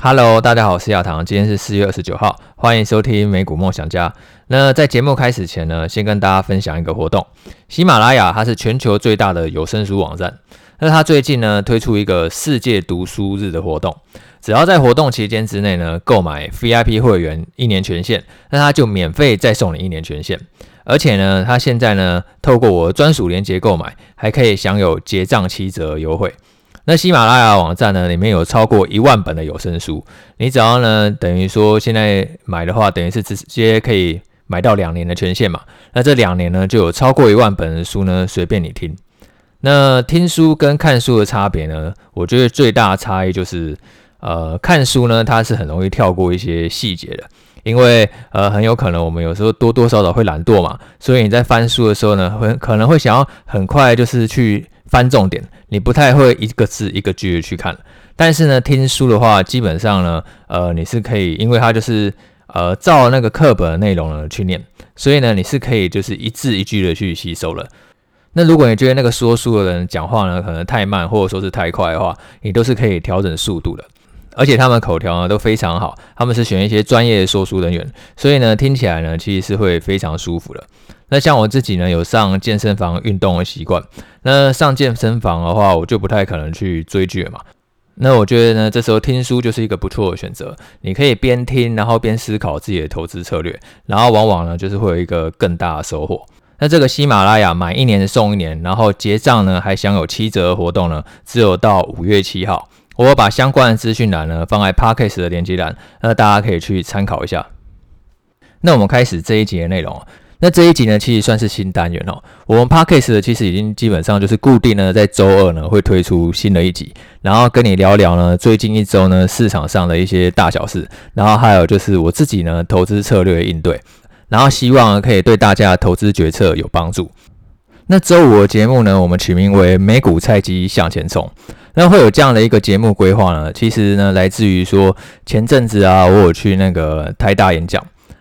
Hello，大家好，我是亚堂，今天是四月二十九号，欢迎收听美股梦想家。那在节目开始前呢，先跟大家分享一个活动。喜马拉雅它是全球最大的有声书网站，那它最近呢推出一个世界读书日的活动，只要在活动期间之内呢购买 VIP 会员一年权限，那它就免费再送你一年权限，而且呢，它现在呢透过我专属链接购买，还可以享有结账七折优惠。那喜马拉雅网站呢，里面有超过一万本的有声书，你只要呢，等于说现在买的话，等于是直接可以买到两年的权限嘛。那这两年呢，就有超过一万本的书呢，随便你听。那听书跟看书的差别呢，我觉得最大的差异就是，呃，看书呢，它是很容易跳过一些细节的，因为呃，很有可能我们有时候多多少少会懒惰嘛，所以你在翻书的时候呢，会可能会想要很快就是去。翻重点，你不太会一个字一个句的去看，但是呢，听书的话，基本上呢，呃，你是可以，因为它就是呃照那个课本的内容呢去念，所以呢，你是可以就是一字一句的去吸收了。那如果你觉得那个说书的人讲话呢可能太慢，或者说是太快的话，你都是可以调整速度的。而且他们口条呢都非常好，他们是选一些专业的说书人员，所以呢，听起来呢其实是会非常舒服的。那像我自己呢，有上健身房运动的习惯。那上健身房的话，我就不太可能去追剧嘛。那我觉得呢，这时候听书就是一个不错的选择。你可以边听，然后边思考自己的投资策略，然后往往呢，就是会有一个更大的收获。那这个喜马拉雅买一年送一年，然后结账呢还享有七折活动呢，只有到五月七号。我把相关的资讯栏呢放在 Parkes 的连接栏，那大家可以去参考一下。那我们开始这一集的内容。那这一集呢，其实算是新单元哦。我们 Parkes 的其实已经基本上就是固定呢，在周二呢会推出新的一集，然后跟你聊聊呢最近一周呢市场上的一些大小事，然后还有就是我自己呢投资策略应对，然后希望可以对大家投资决策有帮助。那周五的节目呢，我们取名为美股菜鸡向前冲。那会有这样的一个节目规划呢，其实呢来自于说前阵子啊，我有去那个台大演讲。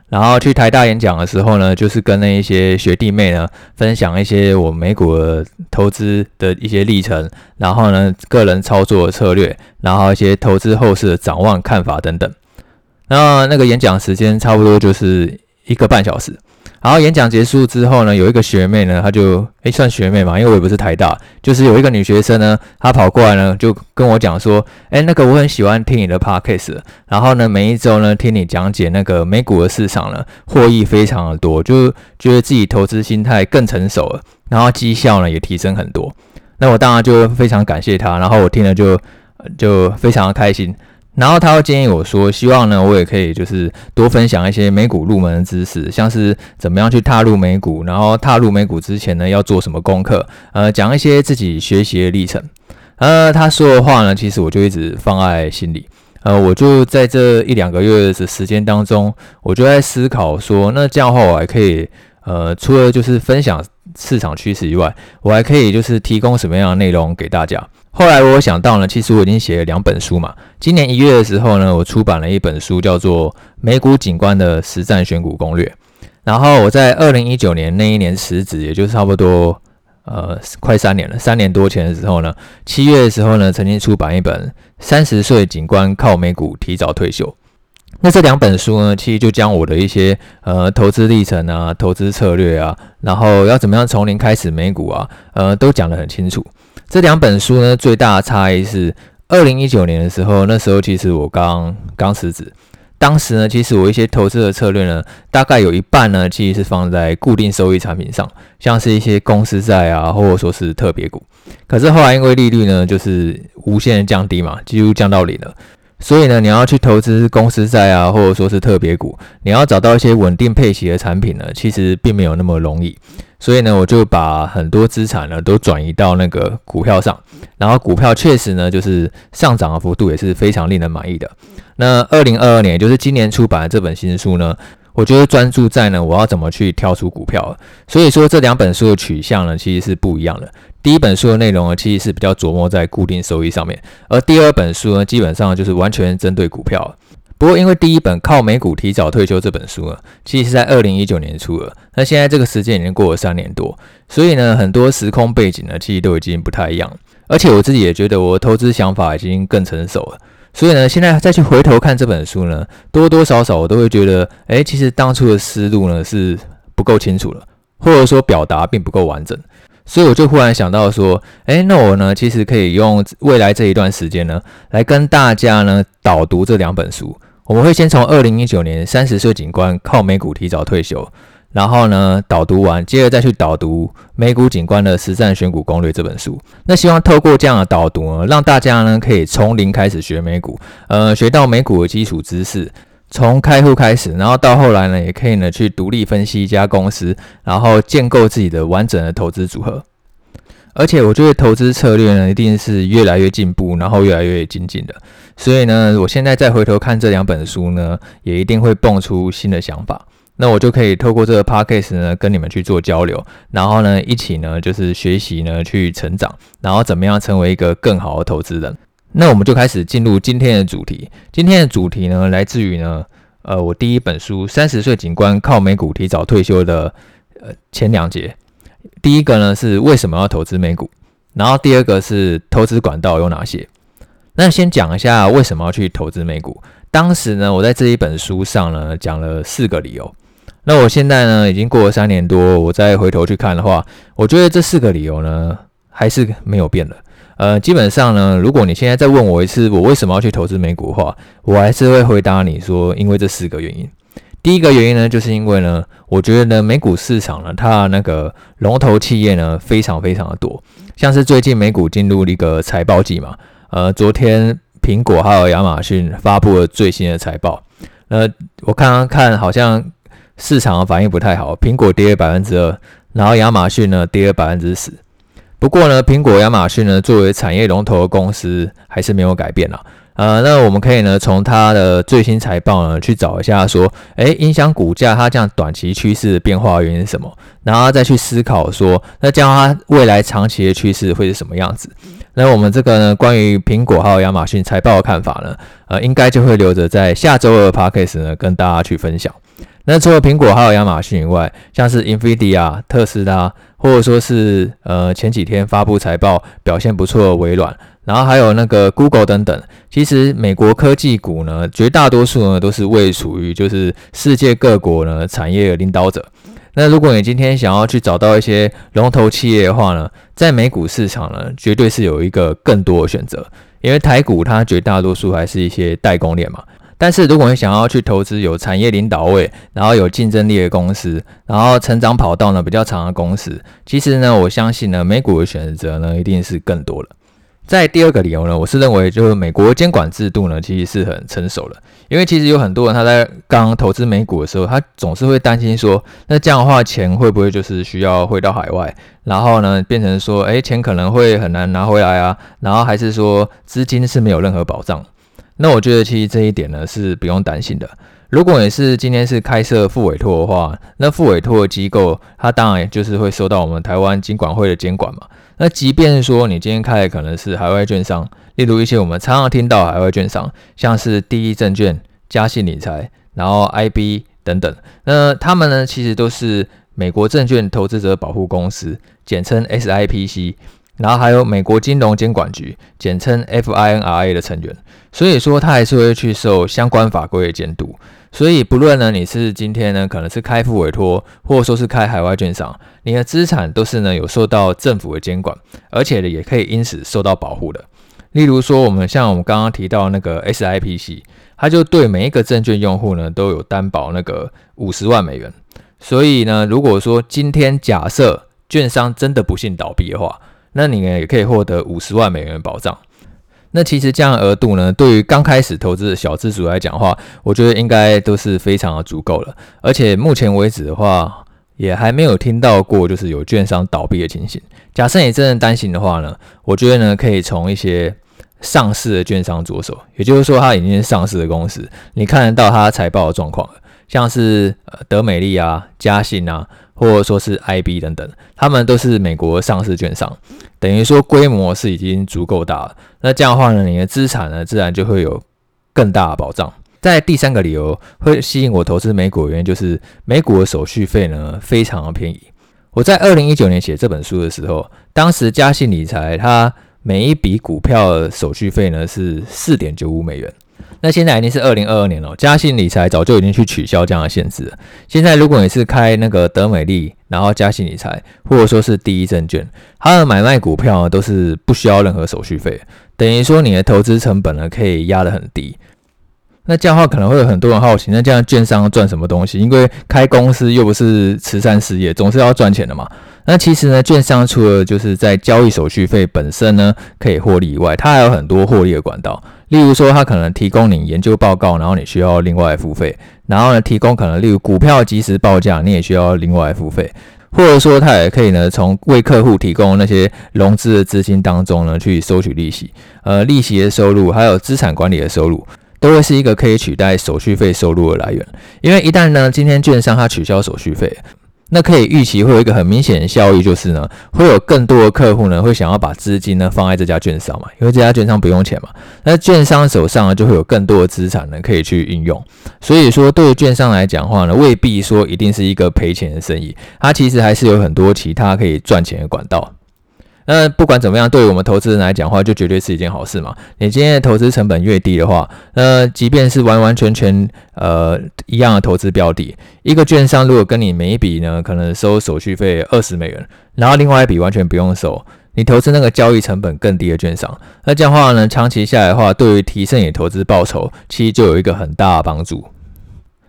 然后去台大演讲的时候呢，就是跟那一些学弟妹呢分享一些我美股的投资的一些历程，然后呢个人操作的策略，然后一些投资后市的展望看法等等。那那个演讲时间差不多就是一个半小时。然后演讲结束之后呢，有一个学妹呢，她就诶算学妹嘛，因为我也不是台大，就是有一个女学生呢，她跑过来呢，就跟我讲说，诶那个我很喜欢听你的 podcast，然后呢，每一周呢听你讲解那个美股的市场呢，获益非常的多，就觉得自己投资心态更成熟了，然后绩效呢也提升很多。那我当然就非常感谢她，然后我听了就就非常的开心。然后他会建议我说，希望呢，我也可以就是多分享一些美股入门的知识，像是怎么样去踏入美股，然后踏入美股之前呢，要做什么功课，呃，讲一些自己学习的历程。呃，他说的话呢，其实我就一直放在心里。呃，我就在这一两个月的时间当中，我就在思考说，那这样的话我还可以，呃，除了就是分享市场趋势以外，我还可以就是提供什么样的内容给大家。后来我想到呢，其实我已经写了两本书嘛。今年一月的时候呢，我出版了一本书，叫做《美股景观的实战选股攻略》。然后我在二零一九年那一年辞职，也就是差不多呃快三年了，三年多前的时候呢，七月的时候呢，曾经出版一本《三十岁景观靠美股提早退休》。那这两本书呢，其实就将我的一些呃投资历程啊、投资策略啊，然后要怎么样从零开始美股啊，呃，都讲得很清楚。这两本书呢，最大的差异是，二零一九年的时候，那时候其实我刚刚辞职，当时呢，其实我一些投资的策略呢，大概有一半呢，其实是放在固定收益产品上，像是一些公司债啊，或者说是特别股。可是后来因为利率呢，就是无限降低嘛，几乎降到零了，所以呢，你要去投资公司债啊，或者说是特别股，你要找到一些稳定配息的产品呢，其实并没有那么容易。所以呢，我就把很多资产呢都转移到那个股票上，然后股票确实呢就是上涨的幅度也是非常令人满意的。那二零二二年，也就是今年出版的这本新书呢，我觉得专注在呢我要怎么去挑出股票。所以说这两本书的取向呢其实是不一样的。第一本书的内容呢其实是比较琢磨在固定收益上面，而第二本书呢基本上就是完全针对股票。不过，因为第一本靠美股提早退休这本书呢，其实是在二零一九年出的。那现在这个时间已经过了三年多，所以呢，很多时空背景呢，其实都已经不太一样。而且我自己也觉得，我的投资想法已经更成熟了。所以呢，现在再去回头看这本书呢，多多少少我都会觉得，哎，其实当初的思路呢是不够清楚了，或者说表达并不够完整。所以我就忽然想到说，哎，那我呢其实可以用未来这一段时间呢，来跟大家呢导读这两本书。我们会先从二零一九年三十岁警官靠美股提早退休，然后呢导读完，接着再去导读美股警官的实战选股攻略这本书。那希望透过这样的导读呢，让大家呢可以从零开始学美股，呃，学到美股的基础知识，从开户开始，然后到后来呢，也可以呢去独立分析一家公司，然后建构自己的完整的投资组合。而且我觉得投资策略呢，一定是越来越进步，然后越来越精进的。所以呢，我现在再回头看这两本书呢，也一定会蹦出新的想法。那我就可以透过这个 podcast 呢，跟你们去做交流，然后呢，一起呢，就是学习呢，去成长，然后怎么样成为一个更好的投资人。那我们就开始进入今天的主题。今天的主题呢，来自于呢，呃，我第一本书《三十岁警官靠美股提早退休》的呃前两节。第一个呢是为什么要投资美股，然后第二个是投资管道有哪些。那先讲一下为什么要去投资美股。当时呢，我在这一本书上呢讲了四个理由。那我现在呢已经过了三年多，我再回头去看的话，我觉得这四个理由呢还是没有变的。呃，基本上呢，如果你现在再问我一次我为什么要去投资美股的话，我还是会回答你说，因为这四个原因。第一个原因呢，就是因为呢，我觉得呢，美股市场呢，它那个龙头企业呢，非常非常的多，像是最近美股进入一个财报季嘛，呃，昨天苹果还有亚马逊发布了最新的财报，呃，我刚刚看好像市场反应不太好，苹果跌了百分之二，然后亚马逊呢跌了百分之十，不过呢，苹果、亚马逊呢作为产业龙头的公司，还是没有改变啦。呃，那我们可以呢，从它的最新财报呢，去找一下说，诶，影响股价它这样短期趋势的变化原因是什么？然后再去思考说，那这样它未来长期的趋势会是什么样子？那我们这个呢，关于苹果还有亚马逊财报的看法呢，呃，应该就会留着在下周二的 Podcast 呢，跟大家去分享。那除了苹果还有亚马逊以外，像是 NVIDIA、特斯拉，或者说是呃前几天发布财报表现不错的微软。然后还有那个 Google 等等，其实美国科技股呢，绝大多数呢都是位处于就是世界各国呢产业的领导者。那如果你今天想要去找到一些龙头企业的话呢，在美股市场呢，绝对是有一个更多的选择，因为台股它绝大多数还是一些代工链嘛。但是如果你想要去投资有产业领导位，然后有竞争力的公司，然后成长跑道呢比较长的公司，其实呢，我相信呢，美股的选择呢一定是更多了。在第二个理由呢，我是认为就是美国监管制度呢，其实是很成熟的。因为其实有很多人他在刚投资美股的时候，他总是会担心说，那这样的话钱会不会就是需要汇到海外，然后呢变成说，诶，钱可能会很难拿回来啊，然后还是说资金是没有任何保障。那我觉得其实这一点呢是不用担心的。如果你是今天是开设副委托的话，那副委托的机构它当然就是会受到我们台湾金管会的监管嘛。那即便说你今天开的可能是海外券商，例如一些我们常常听到海外券商，像是第一证券、嘉信理财，然后 IB 等等，那他们呢其实都是美国证券投资者保护公司，简称 SIPC，然后还有美国金融监管局，简称 FINRA 的成员，所以说他还是会去受相关法规的监督。所以，不论呢，你是今天呢，可能是开复委托，或者说是开海外券商，你的资产都是呢有受到政府的监管，而且呢也可以因此受到保护的。例如说，我们像我们刚刚提到那个 SIPC，它就对每一个证券用户呢都有担保那个五十万美元。所以呢，如果说今天假设券商真的不幸倒闭的话，那你呢也可以获得五十万美元的保障。那其实这样额度呢，对于刚开始投资的小资族来讲的话，我觉得应该都是非常的足够了。而且目前为止的话，也还没有听到过就是有券商倒闭的情形。假设你真的担心的话呢，我觉得呢可以从一些上市的券商着手，也就是说它已经是上市的公司，你看得到它财报的状况，像是呃德美利啊、嘉信啊。或者说是 IB 等等，他们都是美国上市券商，等于说规模是已经足够大了。那这样的话呢，你的资产呢，自然就会有更大的保障。在第三个理由会吸引我投资美股的原因，就是美股的手续费呢非常的便宜。我在二零一九年写这本书的时候，当时嘉信理财它每一笔股票手续费呢是四点九五美元。那现在已经是二零二二年了，嘉信理财早就已经去取消这样的限制了。现在如果你是开那个德美利，然后嘉信理财，或者说是第一证券，它的买卖股票呢都是不需要任何手续费，等于说你的投资成本呢可以压得很低。那这样的话可能会有很多人好奇，那这样券商赚什么东西？因为开公司又不是慈善事业，总是要赚钱的嘛。那其实呢，券商除了就是在交易手续费本身呢可以获利以外，它还有很多获利的管道。例如说，它可能提供你研究报告，然后你需要另外付费；然后呢，提供可能例如股票即时报价，你也需要另外付费。或者说，它也可以呢从为客户提供那些融资的资金当中呢去收取利息。呃，利息的收入还有资产管理的收入，都会是一个可以取代手续费收入的来源。因为一旦呢，今天券商它取消手续费。那可以预期会有一个很明显的效益，就是呢，会有更多的客户呢会想要把资金呢放在这家券商嘛，因为这家券商不用钱嘛。那券商手上呢就会有更多的资产呢可以去运用。所以说，对于券商来讲的话呢，未必说一定是一个赔钱的生意，它其实还是有很多其他可以赚钱的管道。那不管怎么样，对于我们投资人来讲的话，就绝对是一件好事嘛。你今天的投资成本越低的话，那即便是完完全全呃一样的投资标的，一个券商如果跟你每一笔呢可能收手续费二十美元，然后另外一笔完全不用收，你投资那个交易成本更低的券商，那这样的话呢，长期下来的话，对于提升你投资报酬，其实就有一个很大的帮助。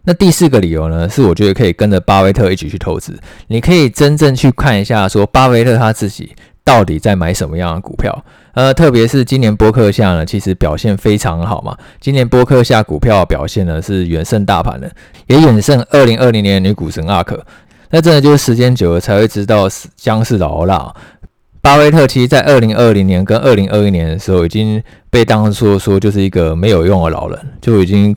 那第四个理由呢，是我觉得可以跟着巴菲特一起去投资，你可以真正去看一下说巴菲特他自己。到底在买什么样的股票？呃，特别是今年波克夏呢，其实表现非常好嘛。今年波克夏股票表现呢是远胜大盘的，也远胜二零二零年女股神阿克。那真的就是时间久了才会知道姜是老辣。巴菲特其实在二零二零年跟二零二一年的时候，已经被当初说就是一个没有用的老人，就已经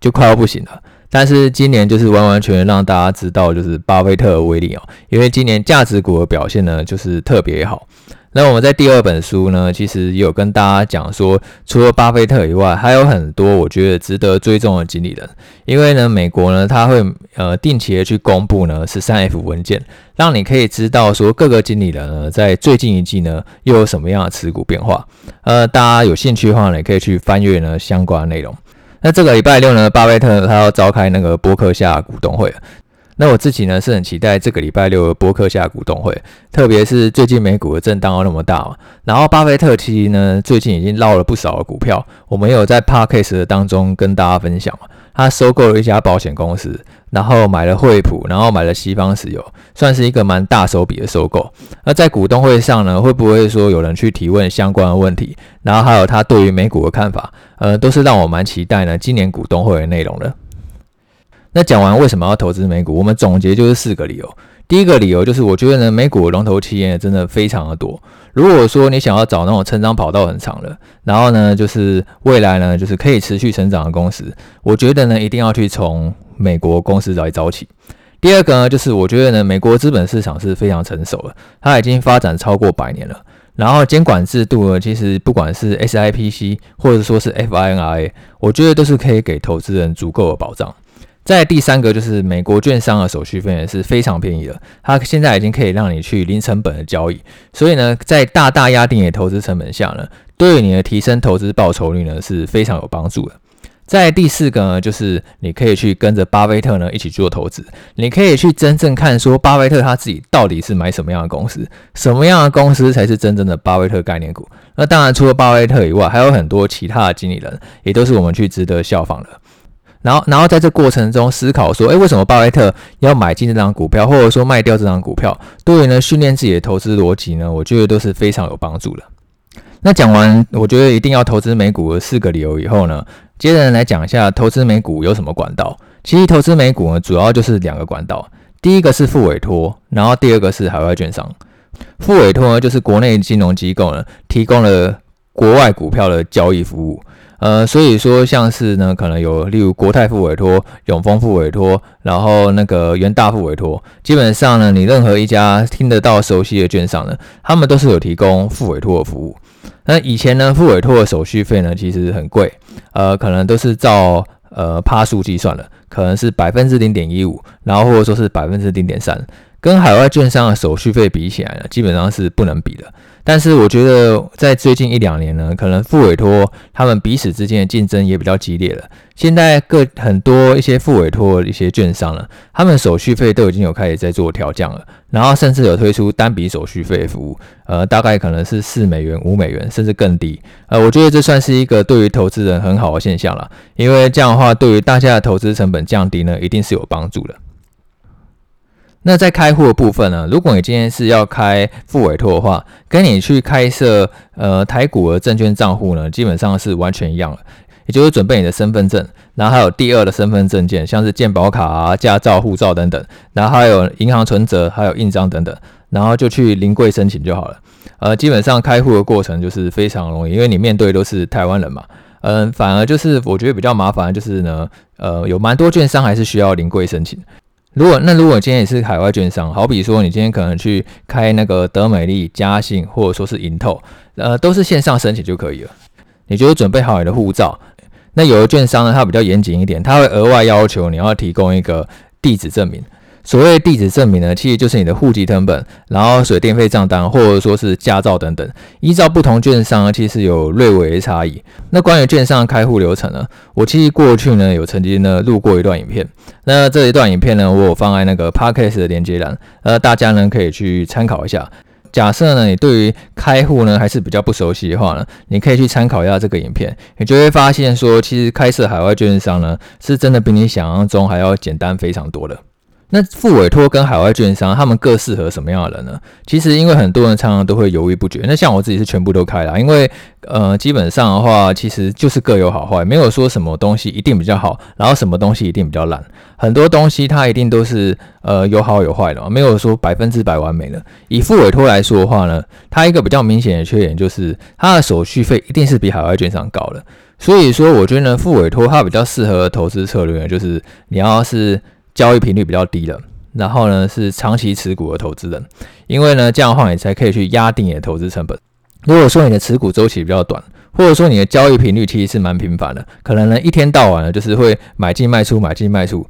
就快要不行了。但是今年就是完完全全让大家知道，就是巴菲特的威力哦。因为今年价值股的表现呢，就是特别好。那我们在第二本书呢，其实也有跟大家讲说，除了巴菲特以外，还有很多我觉得值得追踪的经理人。因为呢，美国呢，他会呃定期的去公布呢十三 F 文件，让你可以知道说各个经理人呢在最近一季呢又有什么样的持股变化。呃，大家有兴趣的话呢，也可以去翻阅呢相关内容。那这个礼拜六呢，巴菲特他要召开那个波克夏股东会。那我自己呢是很期待这个礼拜六的波克夏股东会，特别是最近美股的震荡又那么大嘛。然后巴菲特其实呢最近已经捞了不少的股票，我们有在 Podcast 的当中跟大家分享嘛。他收购了一家保险公司，然后买了惠普，然后买了西方石油，算是一个蛮大手笔的收购。那在股东会上呢，会不会说有人去提问相关的问题？然后还有他对于美股的看法，呃，都是让我蛮期待呢。今年股东会的内容的。那讲完为什么要投资美股，我们总结就是四个理由。第一个理由就是，我觉得呢，美股龙头企业真的非常的多。如果说你想要找那种成长跑道很长的，然后呢，就是未来呢，就是可以持续成长的公司，我觉得呢，一定要去从美国公司来找起。第二个呢，就是我觉得呢，美国资本市场是非常成熟的，它已经发展超过百年了。然后监管制度呢，其实不管是 SIPC 或者说是 FINRA，我觉得都是可以给投资人足够的保障。在第三个就是美国券商的手续费也是非常便宜的，它现在已经可以让你去零成本的交易，所以呢，在大大压低你的投资成本下呢，对于你的提升投资报酬率呢是非常有帮助的。在第四个呢，就是你可以去跟着巴菲特呢一起做投资，你可以去真正看说巴菲特他自己到底是买什么样的公司，什么样的公司才是真正的巴菲特概念股。那当然除了巴菲特以外，还有很多其他的经理人，也都是我们去值得效仿的。然后，然后在这过程中思考说，诶，为什么巴菲特要买进这张股票，或者说卖掉这张股票？对于呢训练自己的投资逻辑呢，我觉得都是非常有帮助的。那讲完，我觉得一定要投资美股的四个理由以后呢，接着来讲一下投资美股有什么管道。其实投资美股呢，主要就是两个管道，第一个是复委托，然后第二个是海外券商。复委托呢，就是国内金融机构呢提供了国外股票的交易服务。呃，所以说像是呢，可能有例如国泰复委托、永丰复委托，然后那个元大复委托，基本上呢，你任何一家听得到熟悉的券商呢，他们都是有提供复委托的服务。那以前呢，复委托的手续费呢，其实很贵，呃，可能都是照呃趴数计算的，可能是百分之零点一五，然后或者说是百分之零点三，跟海外券商的手续费比起来呢，基本上是不能比的。但是我觉得在最近一两年呢，可能副委托他们彼此之间的竞争也比较激烈了。现在各很多一些副委托一些券商呢，他们手续费都已经有开始在做调降了，然后甚至有推出单笔手续费服务，呃，大概可能是四美元、五美元，甚至更低。呃，我觉得这算是一个对于投资人很好的现象了，因为这样的话，对于大家的投资成本降低呢，一定是有帮助的。那在开户的部分呢，如果你今天是要开副委托的话，跟你去开设呃台股的证券账户呢，基本上是完全一样的，也就是准备你的身份证，然后还有第二的身份证件，像是健保卡啊、驾照、护照等等，然后还有银行存折、还有印章等等，然后就去临柜申请就好了。呃，基本上开户的过程就是非常容易，因为你面对都是台湾人嘛。嗯、反而就是我觉得比较麻烦，就是呢，呃，有蛮多券商还是需要临柜申请。如果那如果今天也是海外券商，好比说你今天可能去开那个德美利、嘉信或者说是银透，呃，都是线上申请就可以了。你就准备好你的护照。那有的券商呢，它比较严谨一点，它会额外要求你要提供一个地址证明。所谓地址证明呢，其实就是你的户籍成本，然后水电费账单，或者说是驾照等等。依照不同券商，其实有略微差异。那关于券商开户流程呢，我其实过去呢有曾经呢录过一段影片。那这一段影片呢，我有放在那个 Podcast 的连接栏，呃，大家呢可以去参考一下。假设呢你对于开户呢还是比较不熟悉的话呢，你可以去参考一下这个影片，你就会发现说，其实开设海外券商呢，是真的比你想象中还要简单非常多的。那副委托跟海外券商，他们各适合什么样的人呢？其实因为很多人常常都会犹豫不决。那像我自己是全部都开了，因为呃基本上的话，其实就是各有好坏，没有说什么东西一定比较好，然后什么东西一定比较烂。很多东西它一定都是呃有好有坏的，没有说百分之百完美的。以副委托来说的话呢，它一个比较明显的缺点就是它的手续费一定是比海外券商高的。所以说，我觉得呢，复委托它比较适合投资策略，就是你要是。交易频率比较低的，然后呢是长期持股的投资人，因为呢这样的话你才可以去压定你的投资成本。如果说你的持股周期比较短，或者说你的交易频率其实是蛮频繁的，可能呢一天到晚呢就是会买进卖出买进卖出，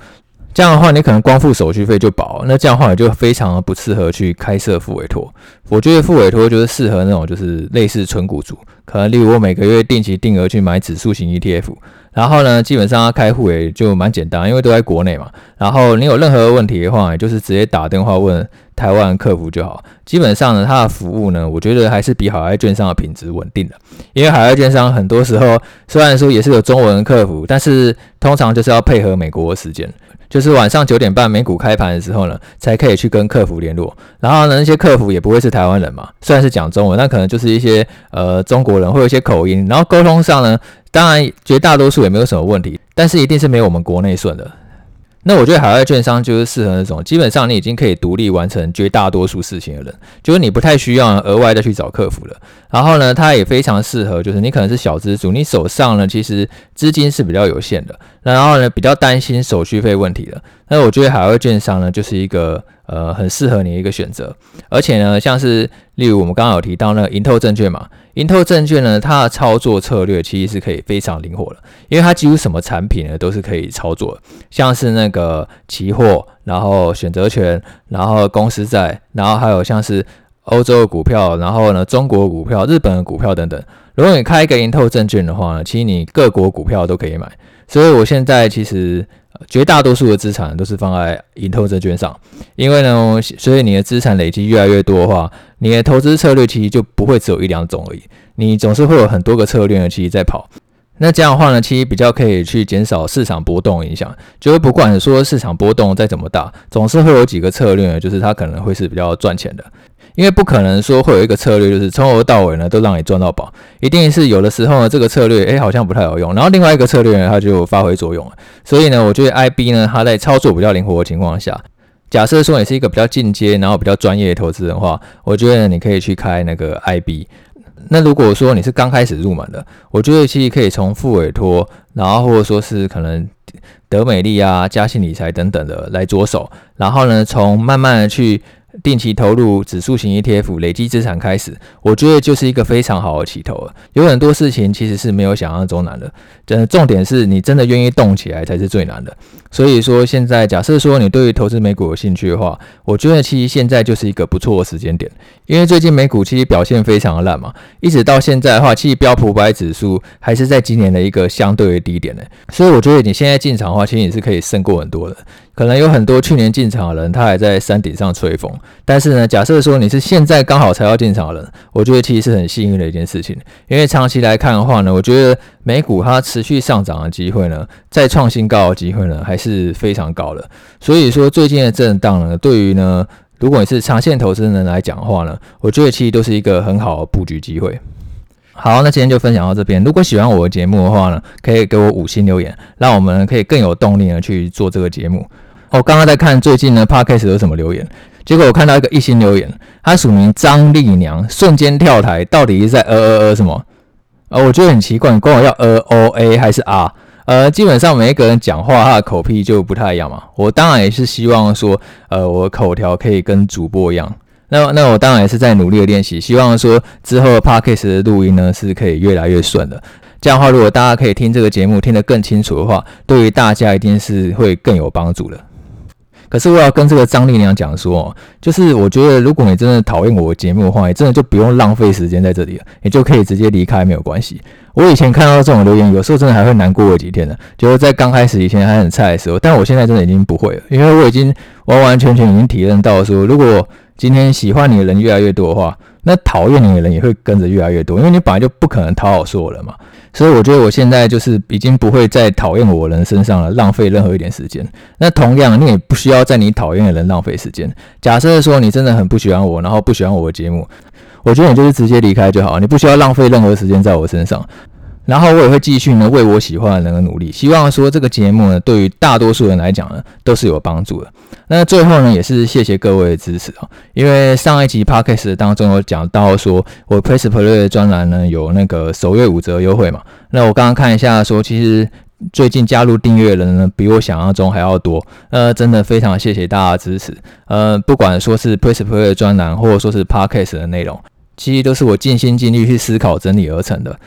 这样的话你可能光付手续费就饱，那这样的话你就非常的不适合去开设复委托。我觉得复委托就是适合那种就是类似存股族，可能例如我每个月定期定额去买指数型 ETF。然后呢，基本上要开户也就蛮简单，因为都在国内嘛。然后你有任何问题的话，就是直接打电话问台湾客服就好。基本上呢，它的服务呢，我觉得还是比海外券商的品质稳定的。因为海外券商很多时候虽然说也是有中文客服，但是通常就是要配合美国时间。就是晚上九点半美股开盘的时候呢，才可以去跟客服联络。然后呢，那些客服也不会是台湾人嘛，虽然是讲中文，但可能就是一些呃中国人会有一些口音。然后沟通上呢，当然绝大多数也没有什么问题，但是一定是没有我们国内顺的。那我觉得海外券商就是适合那种基本上你已经可以独立完成绝大多数事情的人，就是你不太需要额外再去找客服了。然后呢，它也非常适合，就是你可能是小资主，你手上呢其实资金是比较有限的，然后呢比较担心手续费问题的。那我觉得海外券商呢就是一个呃很适合你的一个选择，而且呢像是例如我们刚刚有提到那个银透证券嘛。银透证券呢，它的操作策略其实是可以非常灵活的，因为它几乎什么产品呢都是可以操作，像是那个期货，然后选择权，然后公司债，然后还有像是欧洲的股票，然后呢中国股票、日本的股票等等。如果你开一个银透证券的话呢，其实你各国股票都可以买。所以我现在其实绝大多数的资产都是放在银透证券上，因为呢，所以你的资产累积越来越多的话，你的投资策略其实就不会只有一两种而已，你总是会有很多个策略呢，其实在跑。那这样的话呢，其实比较可以去减少市场波动影响，就是不管说市场波动再怎么大，总是会有几个策略，就是它可能会是比较赚钱的。因为不可能说会有一个策略，就是从头到尾呢都让你赚到宝，一定是有的时候呢这个策略诶好像不太好用，然后另外一个策略呢它就发挥作用了。所以呢，我觉得 IB 呢它在操作比较灵活的情况下，假设说你是一个比较进阶然后比较专业的投资人的话，我觉得你可以去开那个 IB。那如果说你是刚开始入门的，我觉得其实可以从复委托，然后或者说是可能德美丽啊、嘉信理财等等的来着手，然后呢从慢慢的去。定期投入指数型 ETF，累积资产开始，我觉得就是一个非常好的起头了。有很多事情其实是没有想象中难的，真的重点是你真的愿意动起来才是最难的。所以说，现在假设说你对于投资美股有兴趣的话，我觉得其实现在就是一个不错的时间点，因为最近美股其实表现非常的烂嘛，一直到现在的话，其实标普五百指数还是在今年的一个相对的低点呢。所以我觉得你现在进场的话，其实你是可以胜过很多的。可能有很多去年进场的人，他还在山顶上吹风。但是呢，假设说你是现在刚好才要进场的人，我觉得其实是很幸运的一件事情。因为长期来看的话呢，我觉得美股它持续上涨的机会呢，再创新高的机会呢，还是非常高的。所以说最近的震荡呢，对于呢，如果你是长线投资人来讲的话呢，我觉得其实都是一个很好的布局机会。好，那今天就分享到这边。如果喜欢我的节目的话呢，可以给我五星留言，让我们可以更有动力呢去做这个节目。我刚刚在看最近的 Podcast 有什么留言，结果我看到一个一星留言，他署名张丽娘，瞬间跳台，到底是在呃呃呃什么？呃，我觉得很奇怪，你管我要呃 O A 还是啊？呃，基本上每一个人讲话他的口癖就不太一样嘛。我当然也是希望说，呃，我口条可以跟主播一样。那那我当然也是在努力的练习，希望说之后 Podcast 的录音呢是可以越来越顺的。这样的话，如果大家可以听这个节目听得更清楚的话，对于大家一定是会更有帮助的。可是我要跟这个张丽娘讲说，就是我觉得如果你真的讨厌我的节目的话，你真的就不用浪费时间在这里了，你就可以直接离开没有关系。我以前看到这种留言，有时候真的还会难过了几天呢，就是在刚开始以前还很菜的时候，但我现在真的已经不会了，因为我已经完完全全已经体验到说，如果今天喜欢你的人越来越多的话，那讨厌你的人也会跟着越来越多，因为你本来就不可能讨好所有人嘛。所以我觉得我现在就是已经不会再讨厌我人身上了，浪费任何一点时间。那同样，你也不需要在你讨厌的人浪费时间。假设说你真的很不喜欢我，然后不喜欢我的节目，我觉得你就是直接离开就好，你不需要浪费任何时间在我身上。然后我也会继续呢为我喜欢的人而努力，希望说这个节目呢对于大多数人来讲呢都是有帮助的。那最后呢也是谢谢各位的支持啊，因为上一集 podcast 当中有讲到说我 PressPlay 的专栏呢有那个首月五折优惠嘛，那我刚刚看一下说其实最近加入订阅的人呢比我想象中还要多，呃真的非常谢谢大家的支持，呃不管说是 PressPlay 的专栏或者说是 podcast 的内容，其实都是我尽心尽力去思考整理而成的。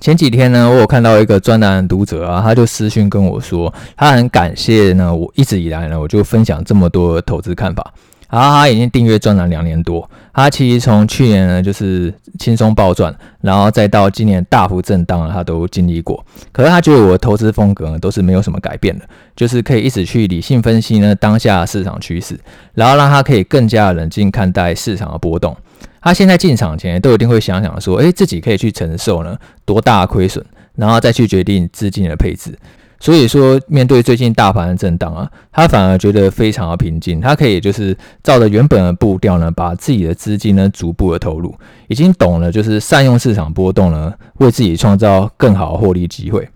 前几天呢，我有看到一个专栏读者啊，他就私讯跟我说，他很感谢呢，我一直以来呢，我就分享这么多投资看法。然后他已经订阅专栏两年多，他其实从去年呢就是轻松暴赚，然后再到今年大幅震荡，他都经历过。可是他觉得我的投资风格呢都是没有什么改变的，就是可以一直去理性分析呢当下市场趋势，然后让他可以更加冷静看待市场的波动。他现在进场前都一定会想想说，诶，自己可以去承受呢多大亏损，然后再去决定资金的配置。所以说，面对最近大盘的震荡啊，他反而觉得非常的平静。他可以就是照着原本的步调呢，把自己的资金呢逐步的投入，已经懂了就是善用市场波动呢，为自己创造更好的获利机会。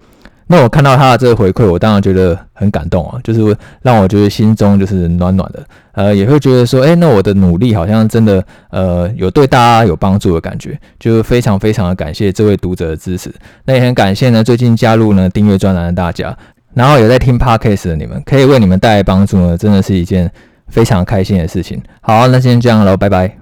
那我看到他的这个回馈，我当然觉得很感动啊，就是让我觉得心中就是暖暖的，呃，也会觉得说，诶，那我的努力好像真的，呃，有对大家有帮助的感觉，就是非常非常的感谢这位读者的支持，那也很感谢呢，最近加入呢订阅专栏的大家，然后有在听 Podcast 的你们，可以为你们带来帮助呢，真的是一件非常开心的事情。好，那今天这样喽，拜拜。